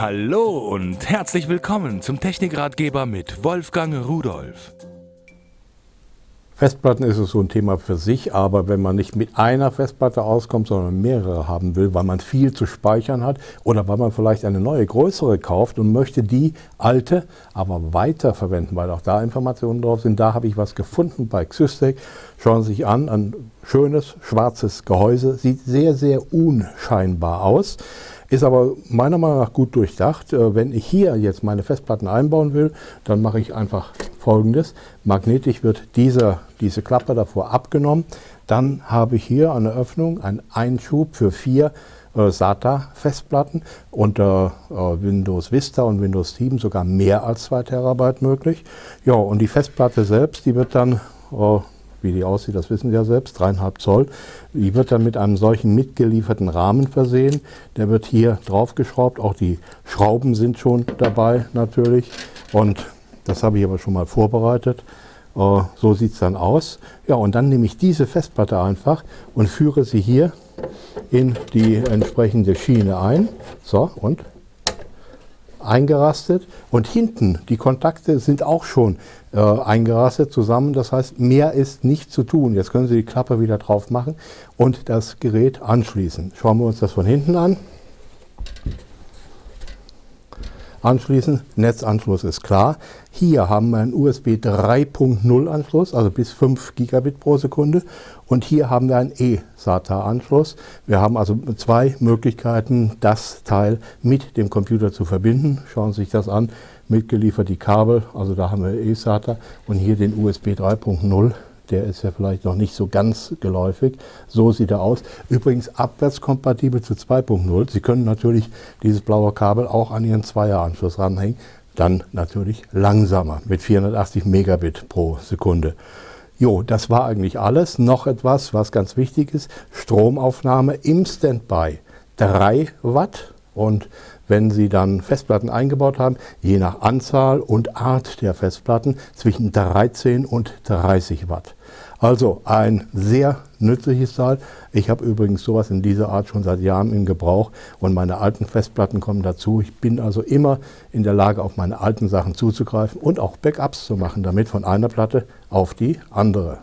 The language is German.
Hallo und herzlich willkommen zum Technikratgeber mit Wolfgang Rudolf. Festplatten ist es so ein Thema für sich, aber wenn man nicht mit einer Festplatte auskommt, sondern mehrere haben will, weil man viel zu speichern hat oder weil man vielleicht eine neue, größere kauft und möchte die alte aber weiter verwenden, weil auch da Informationen drauf sind, da habe ich was gefunden bei Xystec. Schauen Sie sich an, ein schönes schwarzes Gehäuse, sieht sehr, sehr unscheinbar aus. Ist aber meiner Meinung nach gut durchdacht. Äh, wenn ich hier jetzt meine Festplatten einbauen will, dann mache ich einfach folgendes. Magnetisch wird dieser, diese Klappe davor abgenommen. Dann habe ich hier eine Öffnung, einen Einschub für vier äh, SATA-Festplatten unter äh, Windows Vista und Windows 7 sogar mehr als 2 Terabyte möglich. Ja, und die Festplatte selbst, die wird dann äh, wie die aussieht, das wissen Sie ja selbst, dreieinhalb Zoll. Die wird dann mit einem solchen mitgelieferten Rahmen versehen. Der wird hier draufgeschraubt. Auch die Schrauben sind schon dabei natürlich. Und das habe ich aber schon mal vorbereitet. Äh, so sieht es dann aus. Ja, und dann nehme ich diese Festplatte einfach und führe sie hier in die entsprechende Schiene ein. So, und eingerastet und hinten die Kontakte sind auch schon äh, eingerastet zusammen. Das heißt, mehr ist nicht zu tun. Jetzt können Sie die Klappe wieder drauf machen und das Gerät anschließen. Schauen wir uns das von hinten an. Anschließen, Netzanschluss ist klar. Hier haben wir einen USB 3.0 Anschluss, also bis 5 Gigabit pro Sekunde. Und hier haben wir einen eSATA-Anschluss. Wir haben also zwei Möglichkeiten, das Teil mit dem Computer zu verbinden. Schauen Sie sich das an. Mitgeliefert die Kabel, also da haben wir eSATA und hier den USB 3.0 der ist ja vielleicht noch nicht so ganz geläufig. So sieht er aus. Übrigens abwärtskompatibel zu 2.0. Sie können natürlich dieses blaue Kabel auch an Ihren Zweieranschluss ranhängen. Dann natürlich langsamer mit 480 Megabit pro Sekunde. Jo, das war eigentlich alles. Noch etwas, was ganz wichtig ist. Stromaufnahme im Standby. 3 Watt und wenn Sie dann Festplatten eingebaut haben, je nach Anzahl und Art der Festplatten zwischen 13 und 30 Watt. Also ein sehr nützliches Teil. Ich habe übrigens sowas in dieser Art schon seit Jahren in Gebrauch und meine alten Festplatten kommen dazu. Ich bin also immer in der Lage, auf meine alten Sachen zuzugreifen und auch Backups zu machen, damit von einer Platte auf die andere.